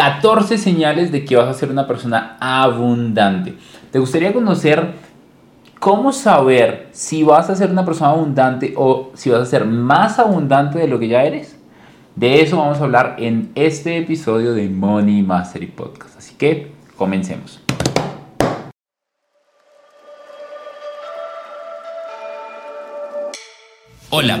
14 señales de que vas a ser una persona abundante. ¿Te gustaría conocer cómo saber si vas a ser una persona abundante o si vas a ser más abundante de lo que ya eres? De eso vamos a hablar en este episodio de Money Mastery Podcast. Así que comencemos. Hola,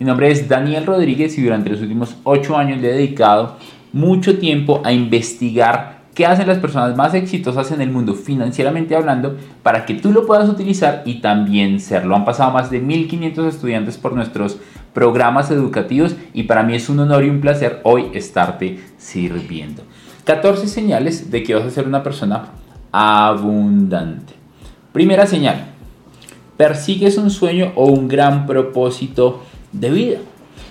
Mi nombre es Daniel Rodríguez y durante los últimos 8 años le he dedicado mucho tiempo a investigar qué hacen las personas más exitosas en el mundo financieramente hablando para que tú lo puedas utilizar y también serlo. Han pasado más de 1500 estudiantes por nuestros programas educativos y para mí es un honor y un placer hoy estarte sirviendo. 14 señales de que vas a ser una persona abundante. Primera señal, persigues un sueño o un gran propósito de vida.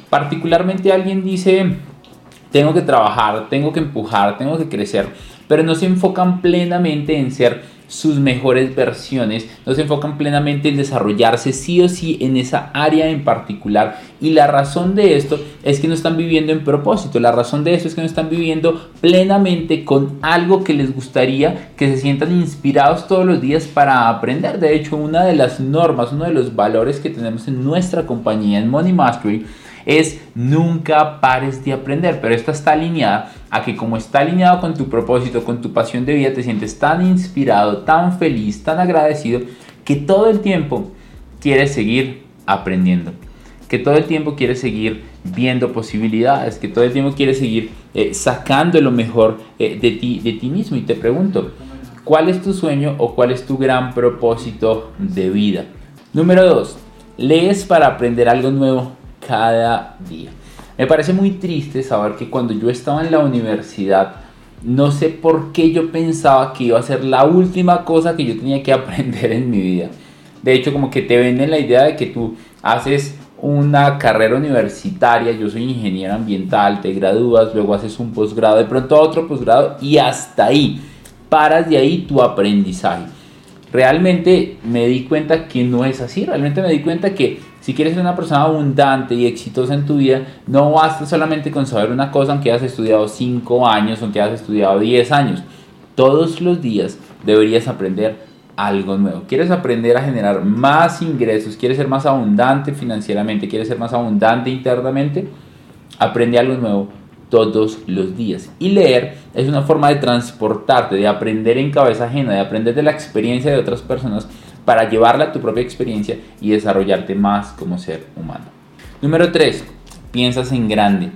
Particularmente alguien dice, tengo que trabajar, tengo que empujar, tengo que crecer, pero no se enfocan plenamente en ser sus mejores versiones, no se enfocan plenamente en desarrollarse sí o sí en esa área en particular. Y la razón de esto es que no están viviendo en propósito, la razón de esto es que no están viviendo plenamente con algo que les gustaría, que se sientan inspirados todos los días para aprender. De hecho, una de las normas, uno de los valores que tenemos en nuestra compañía, en Money Mastery, es nunca pares de aprender, pero esta está alineada a que como está alineado con tu propósito, con tu pasión de vida, te sientes tan inspirado, tan feliz, tan agradecido, que todo el tiempo quieres seguir aprendiendo, que todo el tiempo quieres seguir viendo posibilidades, que todo el tiempo quieres seguir eh, sacando lo mejor eh, de, ti, de ti mismo. Y te pregunto, ¿cuál es tu sueño o cuál es tu gran propósito de vida? Número dos, lees para aprender algo nuevo cada día. Me parece muy triste saber que cuando yo estaba en la universidad, no sé por qué yo pensaba que iba a ser la última cosa que yo tenía que aprender en mi vida. De hecho, como que te venden la idea de que tú haces una carrera universitaria, yo soy ingeniero ambiental, te gradúas, luego haces un posgrado, de pronto otro posgrado y hasta ahí, paras de ahí tu aprendizaje. Realmente me di cuenta que no es así, realmente me di cuenta que si quieres ser una persona abundante y exitosa en tu vida, no basta solamente con saber una cosa aunque hayas estudiado 5 años, aunque hayas estudiado 10 años. Todos los días deberías aprender algo nuevo. ¿Quieres aprender a generar más ingresos? ¿Quieres ser más abundante financieramente? ¿Quieres ser más abundante internamente? Aprende algo nuevo todos los días. Y leer es una forma de transportarte, de aprender en cabeza ajena, de aprender de la experiencia de otras personas para llevarla a tu propia experiencia y desarrollarte más como ser humano. Número 3. Piensas en grande.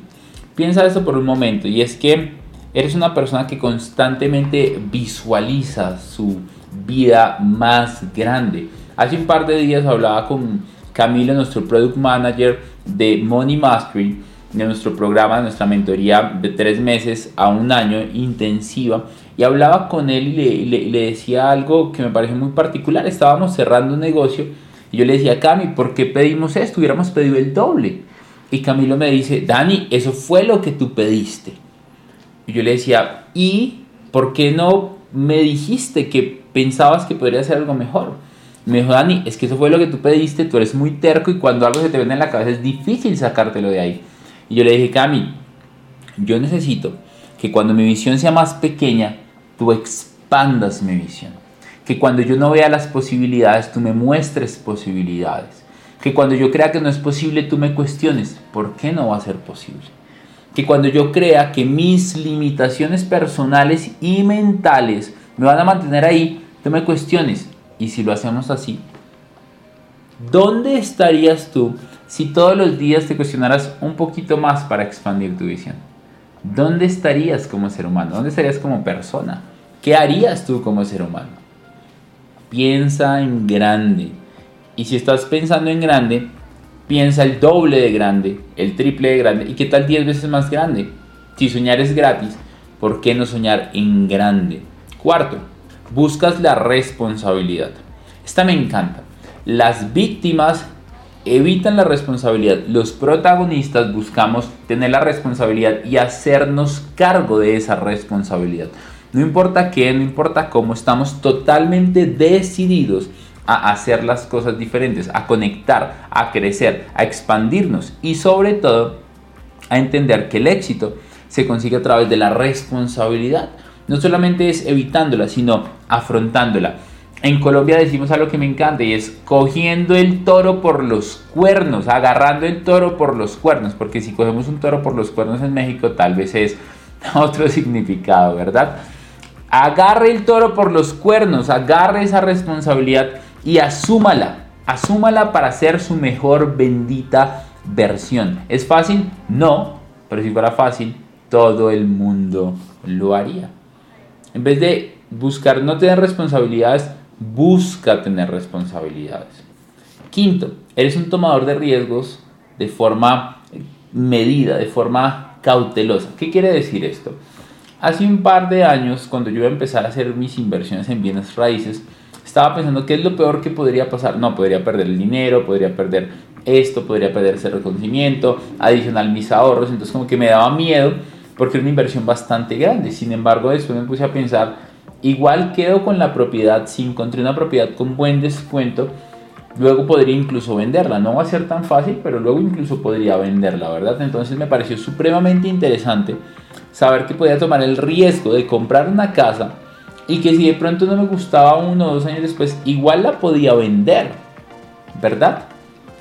Piensa esto por un momento y es que eres una persona que constantemente visualiza su vida más grande. Hace un par de días hablaba con Camilo, nuestro product manager de Money Mastery, de nuestro programa, nuestra mentoría de tres meses a un año intensiva y hablaba con él y le, decía algo que me parece muy particular. Estábamos cerrando un negocio y yo le decía, Cami, ¿por qué pedimos esto? Hubiéramos pedido el doble. Y Camilo me dice, Dani, eso fue lo que tú pediste. Y yo le decía, ¿y por qué no me dijiste que pensabas que podría ser algo mejor? Me dijo, Dani, es que eso fue lo que tú pediste, tú eres muy terco y cuando algo se te vende en la cabeza es difícil sacártelo de ahí. Y yo le dije, Cami, yo necesito que cuando mi visión sea más pequeña, tú expandas mi visión. Que cuando yo no vea las posibilidades, tú me muestres posibilidades. Que cuando yo crea que no es posible, tú me cuestiones, ¿por qué no va a ser posible? Que cuando yo crea que mis limitaciones personales y mentales me van a mantener ahí, tú me cuestiones. Y si lo hacemos así, ¿dónde estarías tú si todos los días te cuestionaras un poquito más para expandir tu visión? ¿Dónde estarías como ser humano? ¿Dónde estarías como persona? ¿Qué harías tú como ser humano? Piensa en grande. Y si estás pensando en grande, piensa el doble de grande, el triple de grande. ¿Y qué tal 10 veces más grande? Si soñar es gratis, ¿por qué no soñar en grande? Cuarto, buscas la responsabilidad. Esta me encanta. Las víctimas evitan la responsabilidad. Los protagonistas buscamos tener la responsabilidad y hacernos cargo de esa responsabilidad. No importa qué, no importa cómo, estamos totalmente decididos a hacer las cosas diferentes, a conectar, a crecer, a expandirnos y sobre todo a entender que el éxito se consigue a través de la responsabilidad. No solamente es evitándola, sino afrontándola. En Colombia decimos algo que me encanta y es cogiendo el toro por los cuernos, agarrando el toro por los cuernos, porque si cogemos un toro por los cuernos en México tal vez es otro significado, ¿verdad? Agarre el toro por los cuernos, agarre esa responsabilidad y asúmala, asúmala para ser su mejor bendita versión. ¿Es fácil? No, pero si fuera fácil, todo el mundo lo haría. En vez de buscar no tener responsabilidades, busca tener responsabilidades. Quinto, eres un tomador de riesgos de forma medida, de forma cautelosa. ¿Qué quiere decir esto? Hace un par de años, cuando yo iba a hacer mis inversiones en bienes raíces, estaba pensando qué es lo peor que podría pasar. No, podría perder el dinero, podría perder esto, podría perder ese reconocimiento, adicional mis ahorros. Entonces como que me daba miedo porque era una inversión bastante grande. Sin embargo, después me puse a pensar, igual quedo con la propiedad, si encontré una propiedad con buen descuento, luego podría incluso venderla. No va a ser tan fácil, pero luego incluso podría venderla, ¿verdad? Entonces me pareció supremamente interesante saber que podía tomar el riesgo de comprar una casa y que si de pronto no me gustaba uno o dos años después, igual la podía vender, ¿verdad?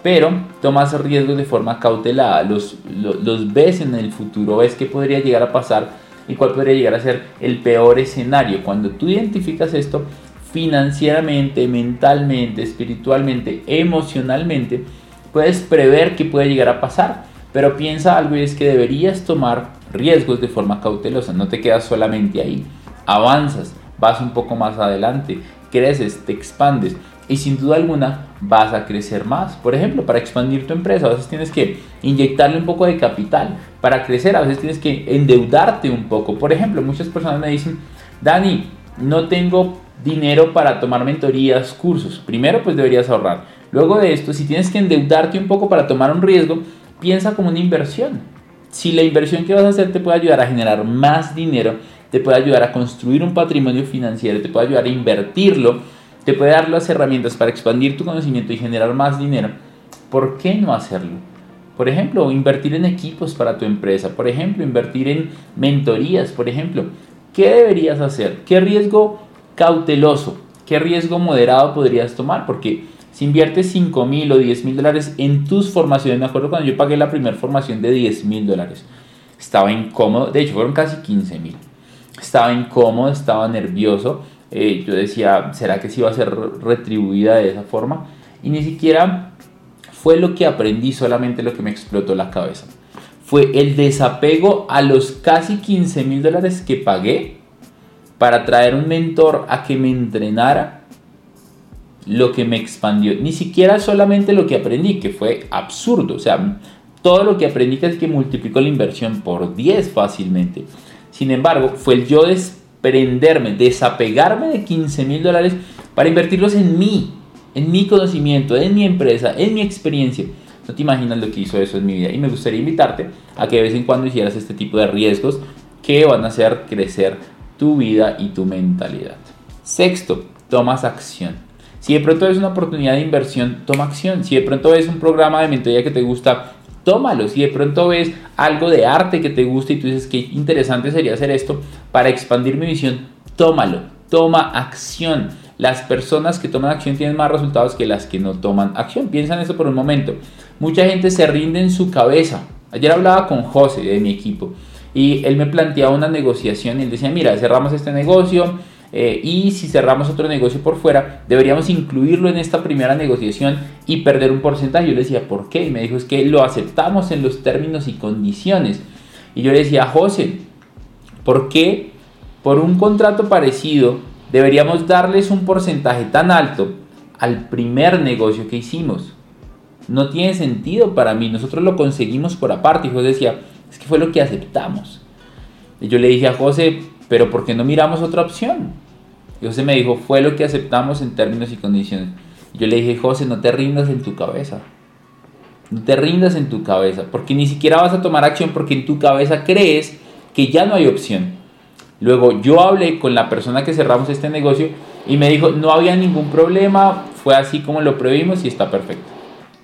Pero tomas riesgos de forma cautelada, los, los, ves en el futuro, ves qué podría llegar a pasar y cuál podría llegar a ser el peor escenario. Cuando tú identificas esto financieramente, mentalmente, espiritualmente, emocionalmente, puedes prever qué puede llegar a pasar. Pero piensa algo y es que deberías tomar riesgos de forma cautelosa, no te quedas solamente ahí, avanzas, vas un poco más adelante, creces, te expandes y sin duda alguna vas a crecer más. Por ejemplo, para expandir tu empresa, a veces tienes que inyectarle un poco de capital. Para crecer, a veces tienes que endeudarte un poco. Por ejemplo, muchas personas me dicen, Dani, no tengo dinero para tomar mentorías, cursos. Primero, pues deberías ahorrar. Luego de esto, si tienes que endeudarte un poco para tomar un riesgo, piensa como una inversión. Si la inversión que vas a hacer te puede ayudar a generar más dinero, te puede ayudar a construir un patrimonio financiero, te puede ayudar a invertirlo, te puede dar las herramientas para expandir tu conocimiento y generar más dinero, ¿por qué no hacerlo? Por ejemplo, invertir en equipos para tu empresa, por ejemplo, invertir en mentorías, por ejemplo. ¿Qué deberías hacer? ¿Qué riesgo cauteloso, qué riesgo moderado podrías tomar? Porque si inviertes 5 mil o 10 mil dólares en tus formaciones, me acuerdo cuando yo pagué la primera formación de 10 mil dólares, estaba incómodo, de hecho fueron casi 15 mil estaba incómodo, estaba nervioso. Eh, yo decía, ¿será que sí va a ser retribuida de esa forma? Y ni siquiera fue lo que aprendí, solamente lo que me explotó la cabeza. Fue el desapego a los casi 15 mil dólares que pagué para traer un mentor a que me entrenara lo que me expandió. Ni siquiera solamente lo que aprendí, que fue absurdo. O sea, todo lo que aprendí es que multiplicó la inversión por 10 fácilmente. Sin embargo, fue el yo desprenderme, desapegarme de 15 mil dólares para invertirlos en mí, en mi conocimiento, en mi empresa, en mi experiencia. No te imaginas lo que hizo eso en mi vida. Y me gustaría invitarte a que de vez en cuando hicieras este tipo de riesgos que van a hacer crecer tu vida y tu mentalidad. Sexto, tomas acción. Si de pronto ves una oportunidad de inversión, toma acción. Si de pronto ves un programa de mentoría que te gusta, tómalo. Si de pronto ves algo de arte que te gusta y tú dices que interesante sería hacer esto para expandir mi visión, tómalo. Toma acción. Las personas que toman acción tienen más resultados que las que no toman acción. Piensa en eso por un momento. Mucha gente se rinde en su cabeza. Ayer hablaba con José de mi equipo y él me planteaba una negociación él decía, mira, cerramos este negocio, eh, y si cerramos otro negocio por fuera, deberíamos incluirlo en esta primera negociación y perder un porcentaje. Yo le decía, ¿por qué? Y me dijo, es que lo aceptamos en los términos y condiciones. Y yo le decía, José, ¿por qué por un contrato parecido deberíamos darles un porcentaje tan alto al primer negocio que hicimos? No tiene sentido para mí, nosotros lo conseguimos por aparte. Y José decía, es que fue lo que aceptamos. Y yo le dije a José, pero ¿por qué no miramos otra opción? Y José me dijo, fue lo que aceptamos en términos y condiciones. Yo le dije, José, no te rindas en tu cabeza. No te rindas en tu cabeza, porque ni siquiera vas a tomar acción porque en tu cabeza crees que ya no hay opción. Luego yo hablé con la persona que cerramos este negocio y me dijo, no había ningún problema, fue así como lo previmos y está perfecto.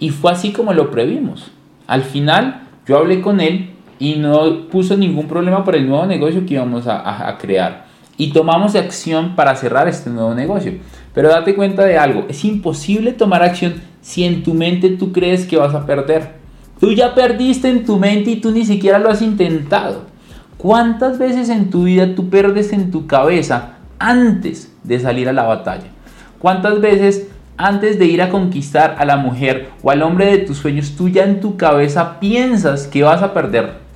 Y fue así como lo previmos. Al final yo hablé con él y no puso ningún problema por el nuevo negocio que íbamos a crear y tomamos acción para cerrar este nuevo negocio. Pero date cuenta de algo, es imposible tomar acción si en tu mente tú crees que vas a perder. Tú ya perdiste en tu mente y tú ni siquiera lo has intentado. ¿Cuántas veces en tu vida tú perdes en tu cabeza antes de salir a la batalla? ¿Cuántas veces antes de ir a conquistar a la mujer o al hombre de tus sueños tú ya en tu cabeza piensas que vas a perder?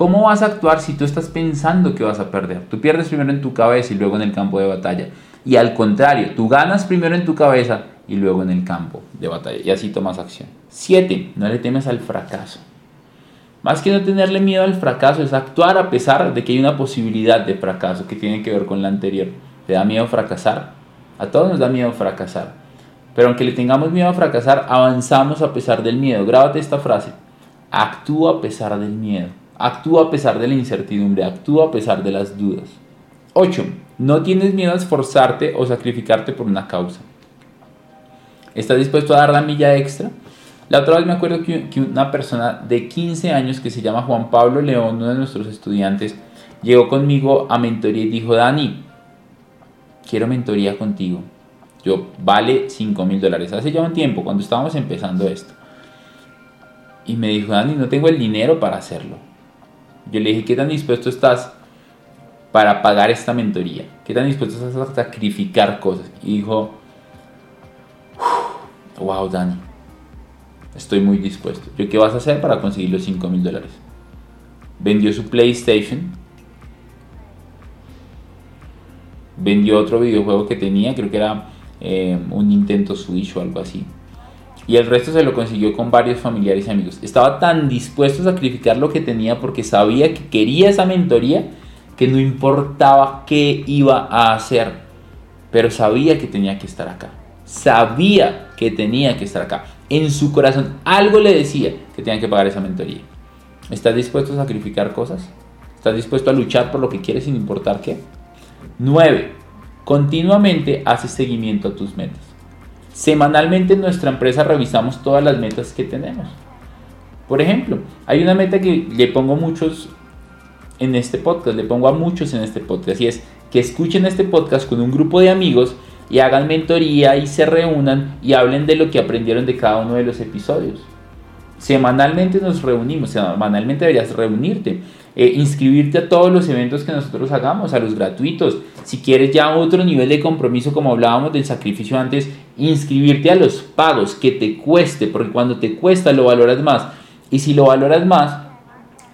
¿Cómo vas a actuar si tú estás pensando que vas a perder? Tú pierdes primero en tu cabeza y luego en el campo de batalla. Y al contrario, tú ganas primero en tu cabeza y luego en el campo de batalla. Y así tomas acción. 7. No le temes al fracaso. Más que no tenerle miedo al fracaso es actuar a pesar de que hay una posibilidad de fracaso que tiene que ver con la anterior. ¿Te da miedo fracasar? A todos nos da miedo fracasar. Pero aunque le tengamos miedo a fracasar, avanzamos a pesar del miedo. Grábate esta frase. Actúa a pesar del miedo. Actúa a pesar de la incertidumbre, actúa a pesar de las dudas. 8. No tienes miedo a esforzarte o sacrificarte por una causa. ¿Estás dispuesto a dar la milla extra? La otra vez me acuerdo que, una persona de 15 años que se llama Juan Pablo León, uno de nuestros estudiantes, llegó conmigo a mentoría y dijo, Dani, quiero mentoría contigo. Yo, vale 5 mil dólares. Hace ya un tiempo, cuando estábamos empezando esto. Y me dijo, Dani, no tengo el dinero para hacerlo. Yo le dije, ¿qué tan dispuesto estás para pagar esta mentoría? ¿Qué tan dispuesto estás a sacrificar cosas? Y dijo, wow, Dani, estoy muy dispuesto. ¿Yo qué vas a hacer para conseguir los 5 mil dólares? Vendió su PlayStation. Vendió otro videojuego que tenía, creo que era eh, un Nintendo Switch o algo así y el resto se lo consiguió con varios familiares y amigos. Estaba tan dispuesto a sacrificar lo que tenía porque sabía que quería esa mentoría que no importaba qué iba a hacer, pero sabía que tenía que estar acá. Sabía que tenía que estar acá. En su corazón algo le decía que tenía que pagar esa mentoría. ¿Estás dispuesto a sacrificar cosas? ¿Estás dispuesto a luchar por lo que quieres sin importar qué? 9. Continuamente haces seguimiento a tus metas. Semanalmente en nuestra empresa revisamos todas las metas que tenemos. Por ejemplo, hay una meta que le pongo muchos en este podcast, le pongo a muchos en este podcast y es que escuchen este podcast con un grupo de amigos y hagan mentoría y se reúnan y hablen de lo que aprendieron de cada uno de los episodios. Semanalmente nos reunimos, semanalmente deberías reunirte eh, inscribirte a todos los eventos que nosotros hagamos, a los gratuitos. Si quieres ya otro nivel de compromiso, como hablábamos del sacrificio antes, inscribirte a los pagos que te cueste, porque cuando te cuesta lo valoras más. Y si lo valoras más,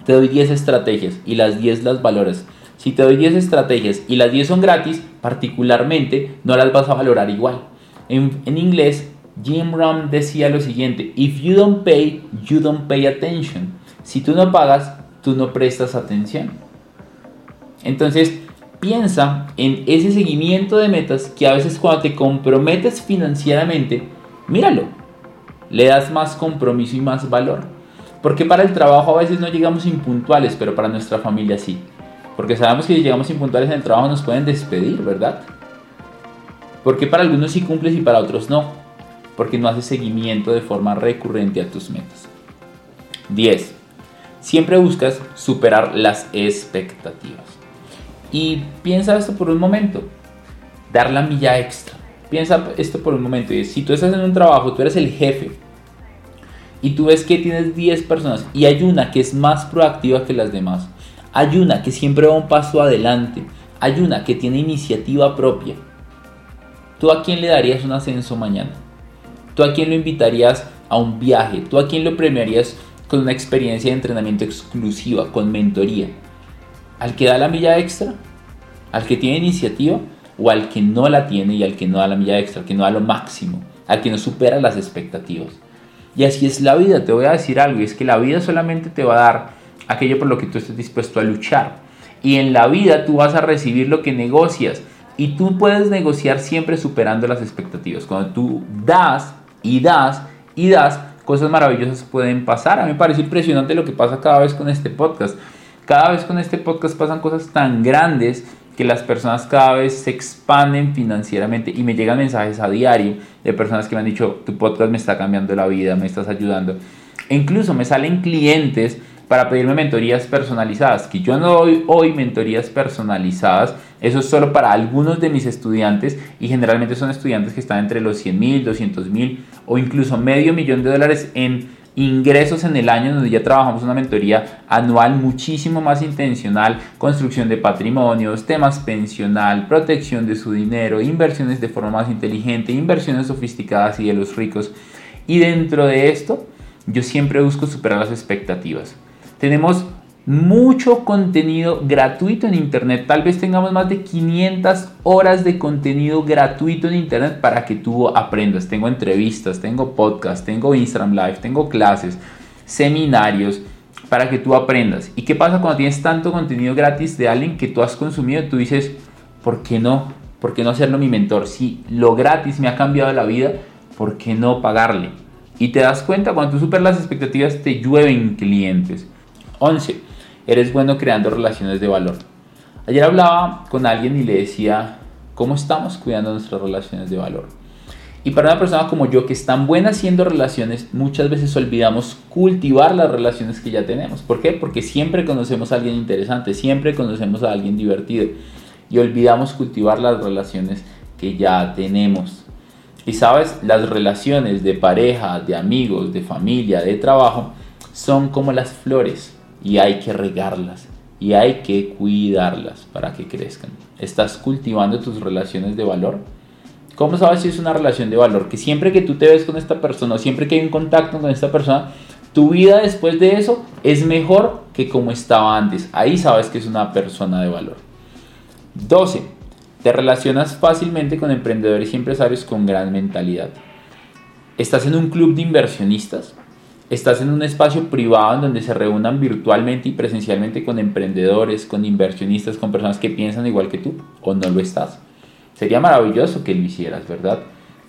te doy 10 estrategias y las 10 las valoras. Si te doy 10 estrategias y las 10 son gratis, particularmente no las vas a valorar igual. En, inglés, Jim Rohn decía lo siguiente, if you don't pay, you don't pay attention. Si tú no pagas, tú no prestas atención. Entonces, piensa en ese seguimiento de metas que a veces cuando te comprometes financieramente, míralo, le das más compromiso y más valor. Porque para el trabajo a veces no llegamos impuntuales, pero para nuestra familia sí. Porque sabemos que si llegamos impuntuales en el trabajo nos pueden despedir, ¿verdad? Porque para algunos sí cumples y para otros no. Porque no haces seguimiento de forma recurrente a tus metas. 10 siempre buscas superar las expectativas. Y piensa esto por un momento, dar la milla extra. Piensa esto por un momento. Si tú estás en un trabajo, tú eres el jefe y tú ves que tienes 10 personas y hay una que es más proactiva que las demás, hay una que siempre va un paso adelante, hay una que tiene iniciativa propia. ¿Tú a quién le darías un ascenso mañana? ¿Tú a quién lo invitarías a un viaje? ¿Tú a quién lo premiarías con una experiencia de entrenamiento exclusiva, con mentoría? ¿Al que da la milla extra? ¿Al que tiene iniciativa? ¿O al que no la tiene y al que no da la milla extra, al que no da lo máximo, al que no supera las expectativas? Y así es la vida, te voy a decir algo, y es que la vida solamente te va a dar aquello por lo que tú estés dispuesto a luchar. Y en la vida tú vas a recibir lo que negocias. Y tú puedes negociar siempre superando las expectativas. Cuando tú das y das y das, cosas maravillosas pueden pasar. A mí me parece impresionante lo que pasa cada vez con este podcast. Cada vez con este podcast pasan cosas tan grandes que las personas cada vez se expanden financieramente y me llegan mensajes a diario de personas que me han dicho, tu podcast me está cambiando la vida, me estás ayudando. E incluso me salen clientes para pedirme mentorías personalizadas, que yo no doy hoy mentorías personalizadas, eso es solo para algunos de mis estudiantes y generalmente son estudiantes que están entre los 100 mil, 200 mil o incluso medio millón de dólares en ingresos en el año donde ya trabajamos una mentoría anual muchísimo más intencional, construcción de patrimonios, temas pensional, protección de su dinero, inversiones de forma más inteligente, inversiones sofisticadas y de los ricos. Y dentro de esto, yo siempre busco superar las expectativas. Tenemos mucho contenido gratuito en Internet. Tal vez tengamos más de 500 horas de contenido gratuito en Internet para que tú aprendas. Tengo entrevistas, tengo podcasts, tengo Instagram Live, tengo clases, seminarios para que tú aprendas. ¿Y qué pasa cuando tienes tanto contenido gratis de alguien que tú has consumido? Tú dices, ¿por qué no? ¿Por qué no hacerlo mi mentor? Si lo gratis me ha cambiado la vida, ¿por qué no pagarle? Y te das cuenta, cuando tú superas las expectativas, te llueven clientes. 11. Eres bueno creando relaciones de valor. Ayer hablaba con alguien y le decía, ¿cómo estamos cuidando nuestras relaciones de valor? Y para una persona como yo que es tan buena haciendo relaciones, muchas veces olvidamos cultivar las relaciones que ya tenemos. ¿Por qué? Porque siempre conocemos a alguien interesante, siempre conocemos a alguien divertido y olvidamos cultivar las relaciones que ya tenemos. Y sabes, las relaciones de pareja, de amigos, de familia, de trabajo, son como las flores y hay que regarlas y hay que cuidarlas para que crezcan. ¿Estás cultivando tus relaciones de valor? ¿Cómo sabes si es una relación de valor? Que siempre que tú te ves con esta persona, siempre que hay un contacto con esta persona, tu vida después de eso es mejor que como estaba antes. Ahí sabes que es una persona de valor. 12. Te relacionas fácilmente con emprendedores y empresarios con gran mentalidad. ¿Estás en un club de inversionistas? Estás en un espacio privado en donde se reúnan virtualmente y presencialmente con emprendedores, con inversionistas, con personas que piensan igual que tú, o no lo estás. Sería maravilloso que lo hicieras, ¿verdad?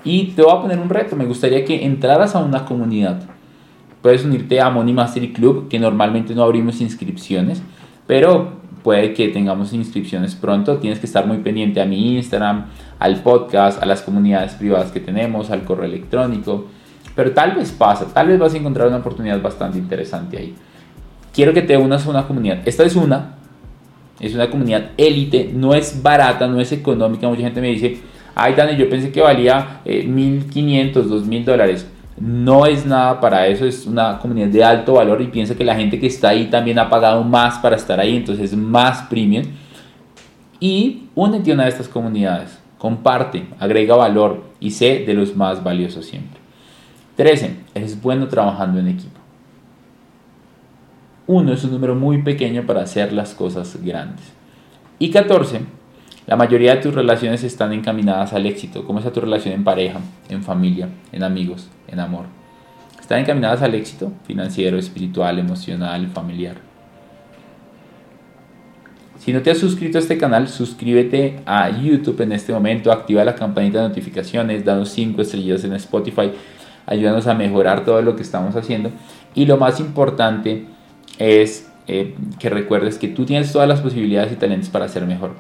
Y te voy a poner un reto, me gustaría que entraras a una comunidad. Puedes unirte a Money Mastery Club, que normalmente no abrimos inscripciones, pero puede que tengamos inscripciones pronto. Tienes que estar muy pendiente a mi Instagram, al podcast, a las comunidades privadas que tenemos, al correo electrónico pero tal vez pasa, tal vez vas a encontrar una oportunidad bastante interesante ahí. Quiero que te unas a una comunidad. Esta es una, es una comunidad élite, no es barata, no es económica. Mucha gente me dice, ay Dani, yo pensé que valía 1.500, eh, 2.000 dólares. No es nada para eso, es una comunidad de alto valor y piensa que la gente que está ahí también ha pagado más para estar ahí, entonces es más premium. Y únete a una de estas comunidades, comparte, agrega valor y sé de los más valiosos siempre. 13. Eres bueno trabajando en equipo. 1 es un número muy pequeño para hacer las cosas grandes. Y 14. La mayoría de tus relaciones están encaminadas al éxito. ¿Cómo está tu relación en pareja, en familia, en amigos, en amor? Están encaminadas al éxito financiero, espiritual, emocional, familiar. Si no te has suscrito a este canal, suscríbete a YouTube en este momento, activa la campanita de notificaciones, danos 5 estrellas en Spotify ayúdanos a mejorar todo lo que estamos haciendo. Y lo más importante es eh, que recuerdes que tú tienes todas las posibilidades y talentos para ser mejor.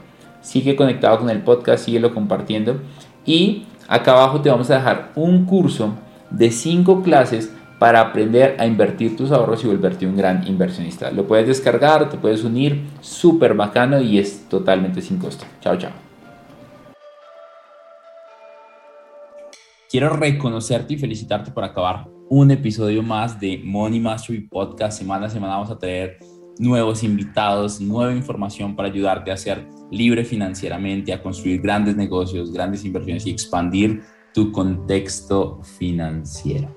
Sigue conectado con el podcast, síguelo compartiendo. Y acá abajo te vamos a dejar un curso de 5 clases para aprender a invertir tus ahorros y volverte un gran inversionista. Lo puedes descargar, te puedes unir, súper bacano y es totalmente sin costo. Chao, chao. Quiero reconocerte y felicitarte por acabar un episodio más de Money Mastery Podcast. Semana a semana vamos a traer nuevos invitados, nueva información para ayudarte a ser libre financieramente, a construir grandes negocios, grandes inversiones y expandir tu contexto financiero.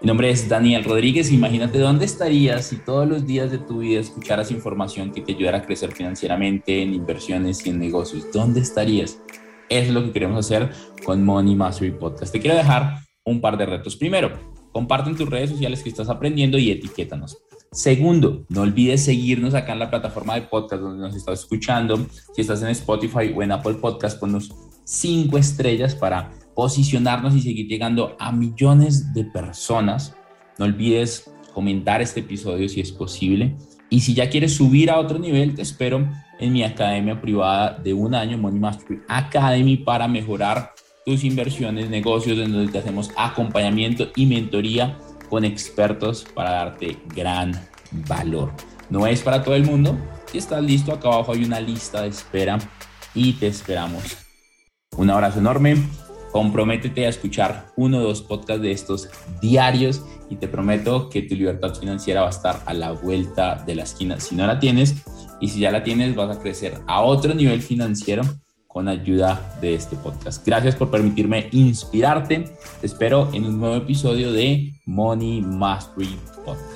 Mi nombre es Daniel Rodríguez. Imagínate dónde estarías si todos los días de tu vida escucharas información que te ayudara a crecer financieramente en inversiones y en negocios. ¿Dónde estarías? Es lo que queremos hacer con Money Mastery Podcast. Te quiero dejar un par de retos. Primero, comparte en tus redes sociales que estás aprendiendo y etiquétanos. Segundo, no olvides seguirnos acá en la plataforma de podcast donde nos estás escuchando. Si estás en Spotify o en Apple Podcast, ponnos cinco estrellas para posicionarnos y seguir llegando a millones de personas. No olvides comentar este episodio si es posible. Y si ya quieres subir a otro nivel, te espero en mi academia privada de un año, Money Mastery Academy, para mejorar tus inversiones, negocios, en donde te hacemos acompañamiento y mentoría con expertos para darte gran valor. No es para todo el mundo. Si estás listo, acá abajo hay una lista de espera y te esperamos. Un abrazo enorme comprométete a escuchar uno o dos podcasts de estos diarios y te prometo que tu libertad financiera va a estar a la vuelta de la esquina. Si no la tienes y si ya la tienes, vas a crecer a otro nivel financiero con ayuda de este podcast. Gracias por permitirme inspirarte. Te espero en un nuevo episodio de Money Mastery Podcast.